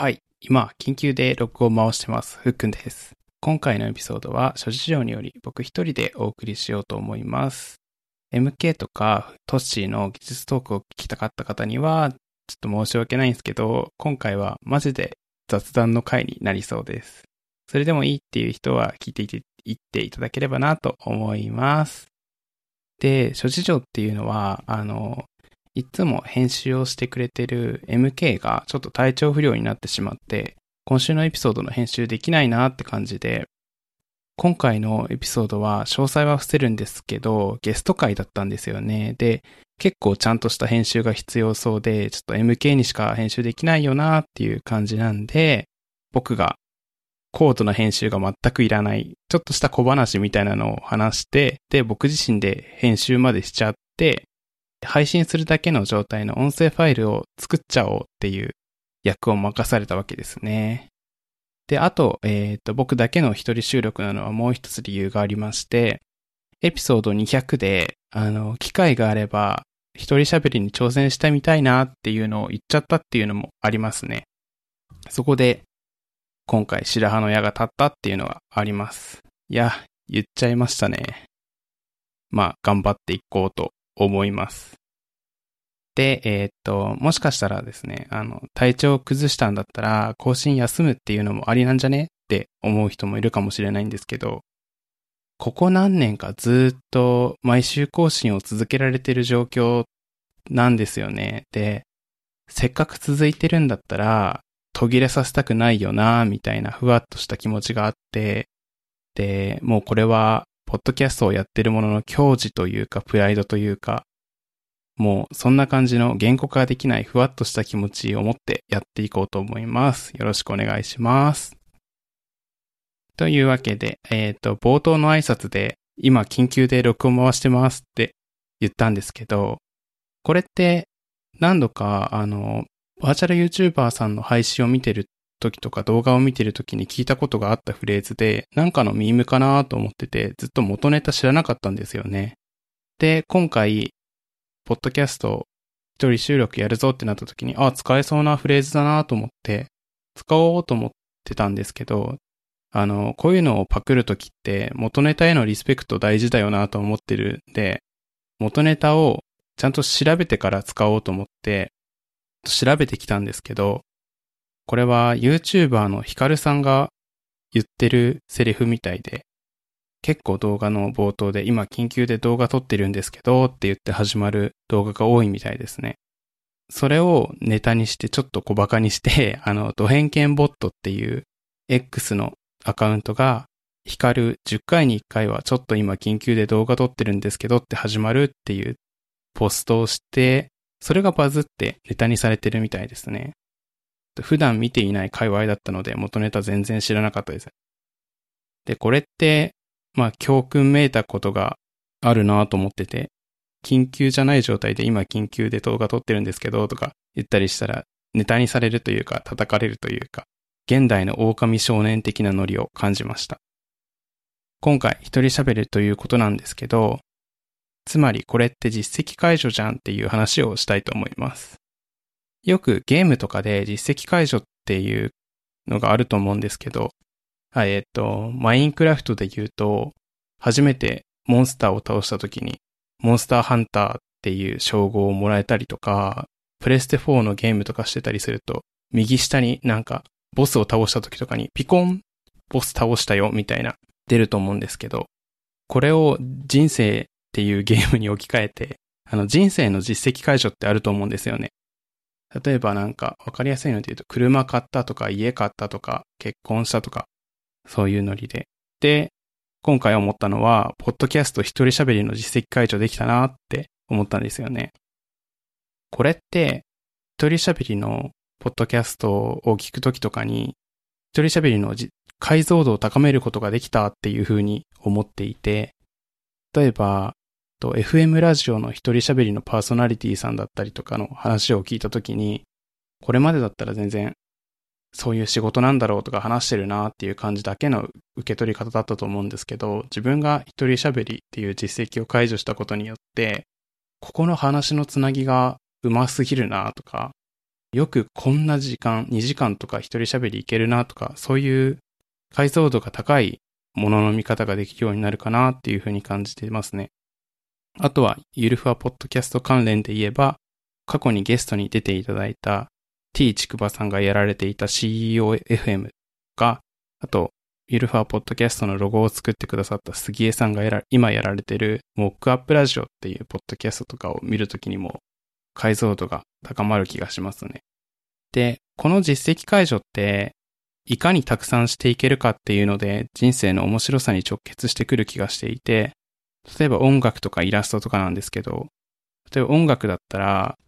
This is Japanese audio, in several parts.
はい。今、緊急で録音回してます。ふっくんです。今回のエピソードは諸事情により僕一人でお送りしようと思います。MK とかトッシーの技術トークを聞きたかった方には、ちょっと申し訳ないんですけど、今回はマジで雑談の回になりそうです。それでもいいっていう人は聞いていていっていただければなと思います。で、諸事情っていうのは、あの、いつも編集をしてくれてる MK がちょっと体調不良になってしまって、今週のエピソードの編集できないなって感じで、今回のエピソードは詳細は伏せるんですけど、ゲスト会だったんですよね。で、結構ちゃんとした編集が必要そうで、ちょっと MK にしか編集できないよなっていう感じなんで、僕が高度な編集が全くいらない、ちょっとした小話みたいなのを話して、で、僕自身で編集までしちゃって、配信するだけの状態の音声ファイルを作っちゃおうっていう役を任されたわけですね。で、あと、えっ、と、僕だけの一人収録なのはもう一つ理由がありまして、エピソード200で、あの、機会があれば、一人喋りに挑戦してみたいなっていうのを言っちゃったっていうのもありますね。そこで、今回白羽の矢が立ったっていうのがあります。いや、言っちゃいましたね。まあ、頑張っていこうと思います。で、えーっと、もしかしたらですね、あの、体調を崩したんだったら、更新休むっていうのもありなんじゃねって思う人もいるかもしれないんですけど、ここ何年かずっと毎週更新を続けられてる状況なんですよね。で、せっかく続いてるんだったら、途切れさせたくないよな、みたいなふわっとした気持ちがあって、で、もうこれは、ポッドキャストをやってるものの矜持というか、プライドというか、もうそんな感じの言語化できないふわっとした気持ちを持ってやっていこうと思います。よろしくお願いします。というわけで、えっ、と、冒頭の挨拶で、今緊急で録音回してますって言ったんですけど、これって何度か、あの、バーチャル YouTuber さんの配信を見てる時とか動画を見てる時に聞いたことがあったフレーズで、なんかのミームかなと思ってて、ずっと元ネタ知らなかったんですよね。で、今回、ポッドキャスト一人収録やるぞってなった時に、あ、使えそうなフレーズだなと思って、使おうと思ってたんですけど、あの、こういうのをパクる時って元ネタへのリスペクト大事だよなと思ってるんで、元ネタをちゃんと調べてから使おうと思って、調べてきたんですけど、これは YouTuber のヒカルさんが言ってるセリフみたいで、結構動画の冒頭で今緊急で動画撮ってるんですけどって言って始まる動画が多いみたいですね。それをネタにしてちょっと小馬鹿にして、あの、ド偏見ボットっていう X のアカウントが、ヒカル10回に1回はちょっと今緊急で動画撮ってるんですけどって始まるっていうポストをして、それがバズってネタにされてるみたいですね。普段見ていない界隈だったので元ネタ全然知らなかったです。で、これって、まあ教訓めいたことがあるなと思ってて、緊急じゃない状態で今緊急で動画撮ってるんですけどとか言ったりしたらネタにされるというか叩かれるというか、現代の狼少年的なノリを感じました。今回一人喋るということなんですけど、つまりこれって実績解除じゃんっていう話をしたいと思います。よくゲームとかで実績解除っていうのがあると思うんですけど、はい、えっと、マインクラフトで言うと、初めてモンスターを倒した時に、モンスターハンターっていう称号をもらえたりとか、プレステ4のゲームとかしてたりすると、右下になんか、ボスを倒した時とかに、ピコンボス倒したよみたいな、出ると思うんですけど、これを人生っていうゲームに置き換えて、あの人生の実績解除ってあると思うんですよね。例えばなんかわかりやすいので言うと、車買ったとか家買ったとか結婚したとか、そういうノリで。で、今回思ったのは、ポッドキャスト一人喋りの実績解除できたなって思ったんですよね。これって、一人喋りのポッドキャストを聞くときとかに、一人喋りの解像度を高めることができたっていうふうに思っていて、例えば、と FM ラジオの一人喋りのパーソナリティさんだったりとかの話を聞いたときに、これまでだったら全然そういう仕事なんだろうとか話してるなっていう感じだけの受け取り方だったと思うんですけど、自分が一人喋りっていう実績を解除したことによって、ここの話のつなぎが上手すぎるなとか、よくこんな時間、2時間とか一人喋りいけるなとか、そういう解像度が高いものの見方ができるようになるかなっていうふうに感じていますね。あとは、ゆるふわポッドキャスト関連で言えば、過去にゲストに出ていただいた T ちくばさんがやられていた CEOFM が、あと、ゆるふわポッドキャストのロゴを作ってくださった杉江さんがやら今やられてるモックアップラジオっていうポッドキャストとかを見るときにも解像度が高まる気がしますね。で、この実績解除って、いかにたくさんしていけるかっていうので人生の面白さに直結してくる気がしていて、例えば音楽とかイラストとかなんですけど、例えば音楽だったら、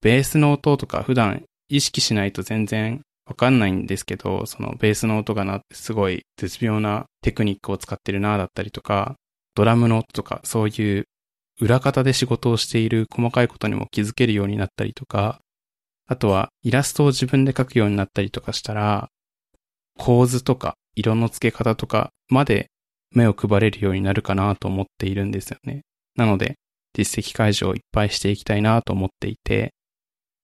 ベースの音とか普段意識しないと全然わかんないんですけど、そのベースの音がなってすごい絶妙なテクニックを使ってるなだったりとか、ドラムの音とかそういう裏方で仕事をしている細かいことにも気づけるようになったりとか、あとはイラストを自分で描くようになったりとかしたら、構図とか色の付け方とかまで目を配れるようになるかなと思っているんですよね。なので、実績解除をいっぱいしていきたいなと思っていて、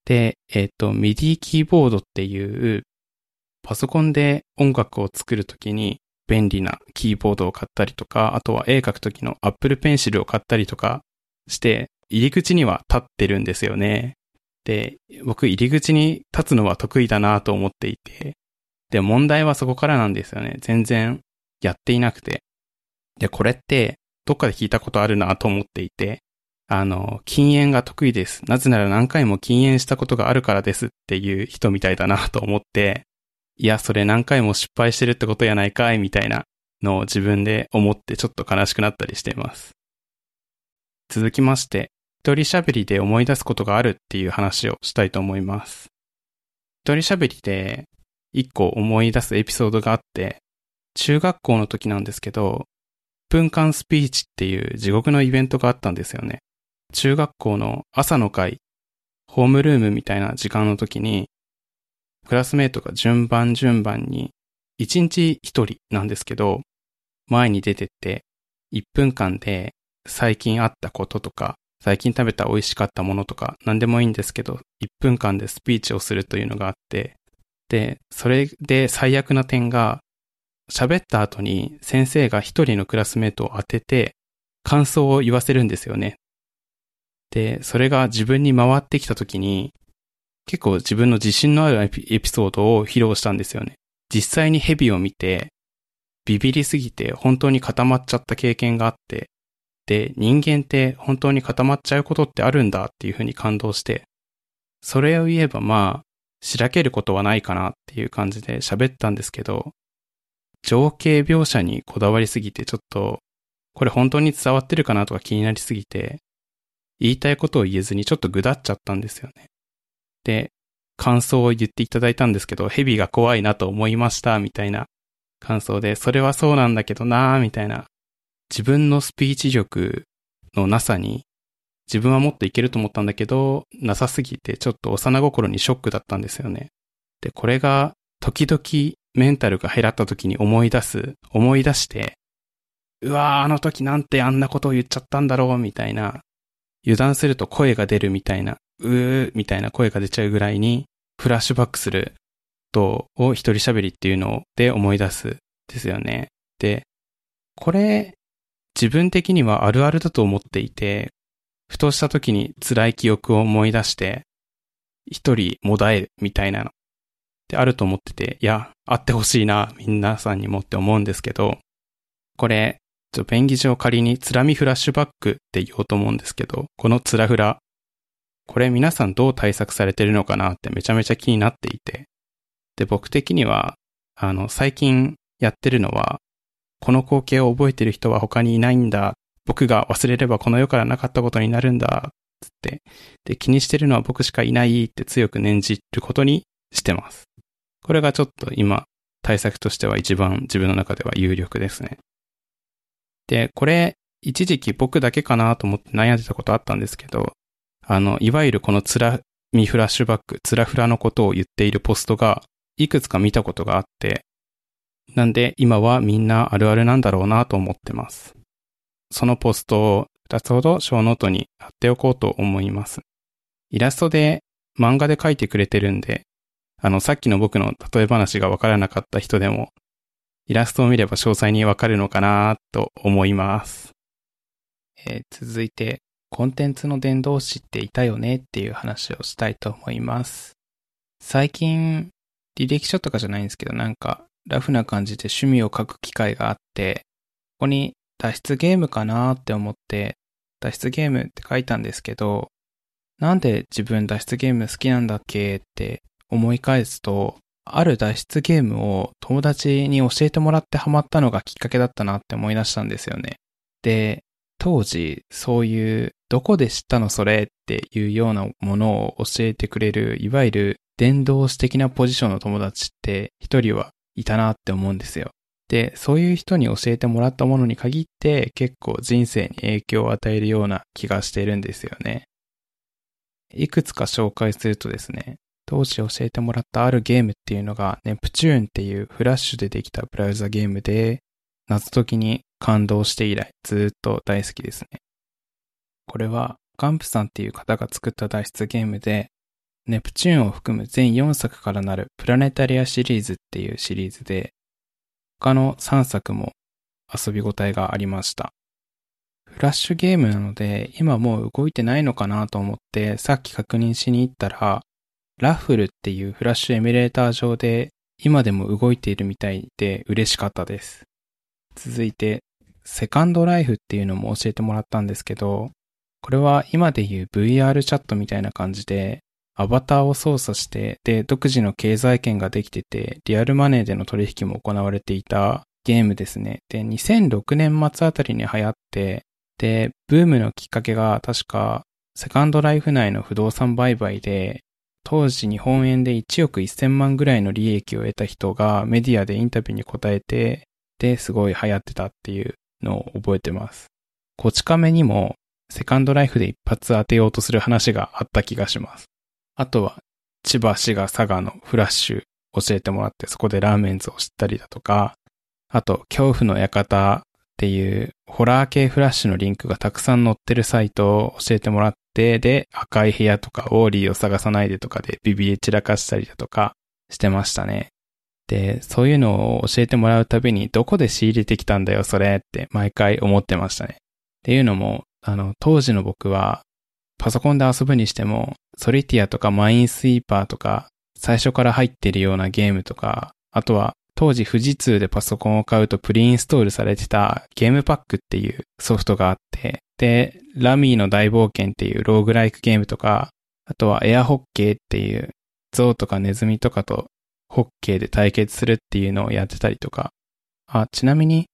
で、えっ、ー、と、MIDI キーボードっていうパソコンで音楽を作るときに便利なキーボードを買ったりとか、あとは絵描くときの Apple Pencil を買ったりとかして、入り口には立ってるんですよね。で、僕入り口に立つのは得意だなと思っていて、で、問題はそこからなんですよね。全然やっていなくて。で、これってどっかで聞いたことあるなと思っていて、あの、禁煙が得意です。なぜなら何回も禁煙したことがあるからですっていう人みたいだなと思って、いや、それ何回も失敗してるってことやないかいみたいなのを自分で思ってちょっと悲しくなったりしています。続きまして、一人喋りで思い出すことがあるっていう話をしたいと思います。一人喋りで一個思い出すエピソードがあって、中学校の時なんですけど、分間スピーチっていう地獄のイベントがあったんですよね。中学校の朝の会、ホームルームみたいな時間の時に、クラスメイトが順番順番に、一日一人なんですけど、前に出てって、1分間で最近あったこととか、最近食べた美味しかったものとか、何でもいいんですけど、1分間でスピーチをするというのがあって、で、それで最悪な点が、喋った後に先生が一人のクラスメイトを当てて、感想を言わせるんですよね。で、それが自分に回ってきた時に、結構自分の自信のあるエピソードを披露したんですよね。実際にヘビを見て、ビビりすぎて本当に固まっちゃった経験があって、で、人間って本当に固まっちゃうことってあるんだっていうふうに感動して、それを言えばまあ、しらけることはないかなっていう感じで喋ったんですけど、情景描写にこだわりすぎてちょっと、これ本当に伝わってるかなとか気になりすぎて、言いたいことを言えずにちょっとぐだっちゃったんですよね。で、感想を言っていただいたんですけど、蛇が怖いなと思いました、みたいな感想で、それはそうなんだけどなーみたいな。自分のスピーチ力のなさに、自分はもっといけると思ったんだけど、なさすぎてちょっと幼心にショックだったんですよね。で、これが時々メンタルが減らった時に思い出す、思い出して、うわーあの時なんてあんなことを言っちゃったんだろう、みたいな油断すると声が出るみたいな、うーみたいな声が出ちゃうぐらいに、フラッシュバックすることを一人喋りっていうので思い出すですよね。で、これ、自分的にはあるあるだと思っていて、ふとした時に辛い記憶を思い出して、一人もだえみたいなのってあると思ってて、いや、あってほしいな、皆さんにもって思うんですけど、これ、ちょ、ペンギジを仮につらみフラッシュバックって言おうと思うんですけど、このつらフラ、これ皆さんどう対策されてるのかなってめちゃめちゃ気になっていて。で、僕的には、あの、最近やってるのは、この光景を覚えてる人は他にいないんだ。僕が忘れればこの世からなかったことになるんだ。つって。で、気にしてるのは僕しかいないって強く念じることにしてます。これがちょっと今、対策としては一番自分の中では有力ですね。で、これ、一時期僕だけかなと思って悩んでたことあったんですけど、あの、いわゆるこのつらみフラッシュバック、つらフラのことを言っているポストが、いくつか見たことがあって、なんで今はみんなあるあるなんだろうなと思ってます。そのポストを2つほどショーノートに貼っておこうと思います。イラストで漫画で書いてくれてるんで、あの、さっきの僕の例え話がわからなかった人でも、イラストを見れば詳細にわかるのかなと思います。えー、続いて、コンテンツの伝道師っていたよねっていう話をしたいと思います。最近、履歴書とかじゃないんですけど、なんか、ラフな感じで趣味を書く機会があって、ここに脱出ゲームかなって思って、脱出ゲームって書いたんですけど、なんで自分脱出ゲーム好きなんだっけって思い返すと、ある脱出ゲームを友達に教えてもらってハマったのがきっかけだったなって思い出したんですよね。で、当時、そういう、どこで知ったのそれっていうようなものを教えてくれる、いわゆる伝道師的なポジションの友達って一人はいたなって思うんですよ。で、そういう人に教えてもらったものに限って結構人生に影響を与えるような気がしているんですよね。いくつか紹介するとですね、当時教えてもらったあるゲームっていうのが、ネプチューンっていうフラッシュでできたブラウザゲームで、謎解きに感動して以来ずっと大好きですね。これはガンプさんっていう方が作った脱出ゲームで、ネプチューンを含む全4作からなるプラネタリアシリーズっていうシリーズで、他の3作も遊び応えがありました。フラッシュゲームなので、今もう動いてないのかなと思って、さっき確認しに行ったら、ラッフルっていうフラッシュエミュレーター上で、今でも動いているみたいで嬉しかったです。続いて、セカンドライフっていうのも教えてもらったんですけど、これは今で言う VR チャットみたいな感じで、アバターを操作して、で、独自の経済圏ができてて、リアルマネーでの取引も行われていたゲームですね。で、2006年末あたりに流行って、で、ブームのきっかけが確か、セカンドライフ内の不動産売買で、当時日本円で1億1000万ぐらいの利益を得た人がメディアでインタビューに答えて、で、すごい流行ってたっていうのを覚えてます。こち亀にもセカンドライフで一発当てようとする話があった気がします。あとは、千葉市が佐賀のフラッシュ教えてもらってそこでラーメンズを知ったりだとか、あと、恐怖の館っていうホラー系フラッシュのリンクがたくさん載ってるサイトを教えてもらって、で、赤い部屋とかウォーリーを探さないでとかでビビり散らかしたりだとかしてましたね。で、そういうのを教えてもらうたびにどこで仕入れてきたんだよそれって毎回思ってましたね。っていうのも、あの、当時の僕はパソコンで遊ぶにしても、ソリティアとかマインスイーパーとか、最初から入ってるようなゲームとか、あとは当時富士通でパソコンを買うとプリインストールされてたゲームパックっていうソフトがあって、で、ラミーの大冒険っていうローグライクゲームとか、あとはエアホッケーっていう象とかネズミとかとホッケーで対決するっていうのをやってたりとか。あ、ちなみに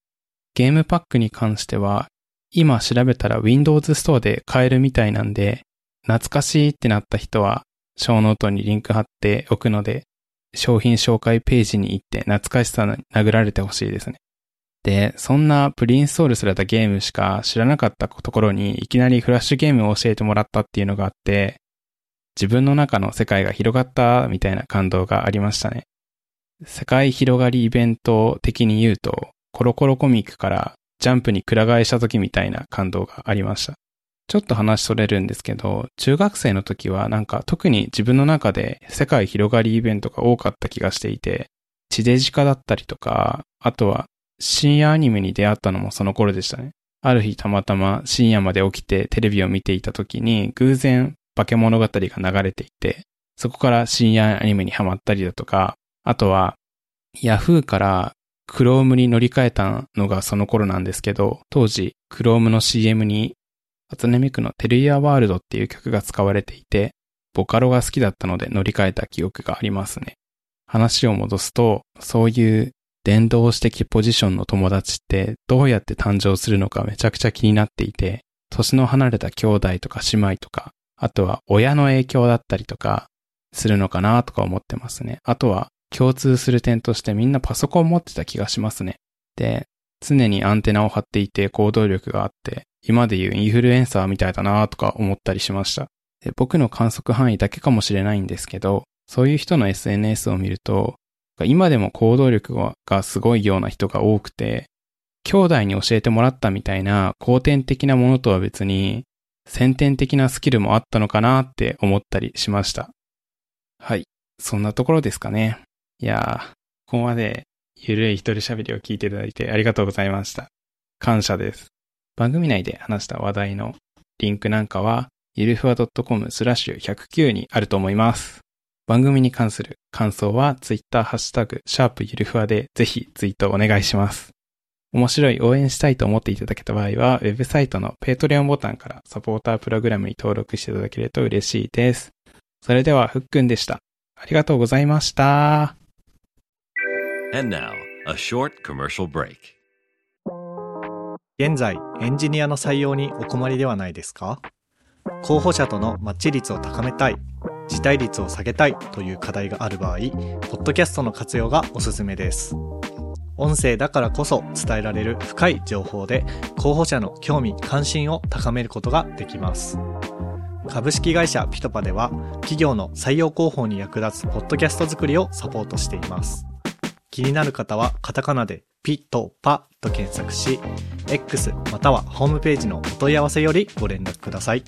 ゲームパックに関しては今調べたら Windows Store で買えるみたいなんで、懐かしいってなった人は、ショーノートにリンク貼っておくので、商品紹介ページに行って懐かしさに殴られてほしいですね。で、そんなプリインストールされたゲームしか知らなかったところにいきなりフラッシュゲームを教えてもらったっていうのがあって、自分の中の世界が広がったみたいな感動がありましたね。世界広がりイベント的に言うと、コロコロコミックからジャンプにくら替えした時みたいな感動がありました。ちょっと話それるんですけど、中学生の時はなんか特に自分の中で世界広がりイベントが多かった気がしていて、地デジ化だったりとか、あとは深夜アニメに出会ったのもその頃でしたね。ある日たまたま深夜まで起きてテレビを見ていた時に偶然化け物語が流れていて、そこから深夜アニメにハマったりだとか、あとはヤフーからクロームに乗り換えたのがその頃なんですけど、当時、クロームの CM に、初音ミクのテルイヤーワールドっていう曲が使われていて、ボカロが好きだったので乗り換えた記憶がありますね。話を戻すと、そういう伝道師的ポジションの友達ってどうやって誕生するのかめちゃくちゃ気になっていて、年の離れた兄弟とか姉妹とか、あとは親の影響だったりとかするのかなとか思ってますね。あとは共通する点としてみんなパソコン持ってた気がしますね。で、常にアンテナを張っていて行動力があって、今でいうインフルエンサーみたいだなとか思ったりしました。で僕の観測範囲だけかもしれないんですけど、そういう人の SNS を見ると、今でも行動力がすごいような人が多くて、兄弟に教えてもらったみたいな後天的なものとは別に、先天的なスキルもあったのかなって思ったりしました。はい。そんなところですかね。いやー、ここまでゆるい一人喋りを聞いていただいてありがとうございました。感謝です。番組内で話した話題のリンクなんかは、ゆるふわ .com スラッシュ109にあると思います。番組に関する感想は、ツイッターハッシュタグ、シャープゆるふわでぜひツイートお願いします。面白い応援したいと思っていただけた場合は、ウェブサイトの Patreon ボタンからサポータープログラムに登録していただけると嬉しいです。それでは、ふっくんでした。ありがとうございました。And now, a short commercial break. 現在エンジニアの採用にお困りではないですか？候補者とのマッチ率を高めたい辞退率を下げたいという課題がある場合ポッドキャストの活用がおすすめです。音声だからこそ伝えられる深い情報で候補者の興味関心を高めることができます。株式会社ピトパでは企業の採用広報に役立つポッドキャスト作りをサポートしています。気になる方はカタカナでピトパと検索し X またはホームページのお問い合わせよりご連絡ください。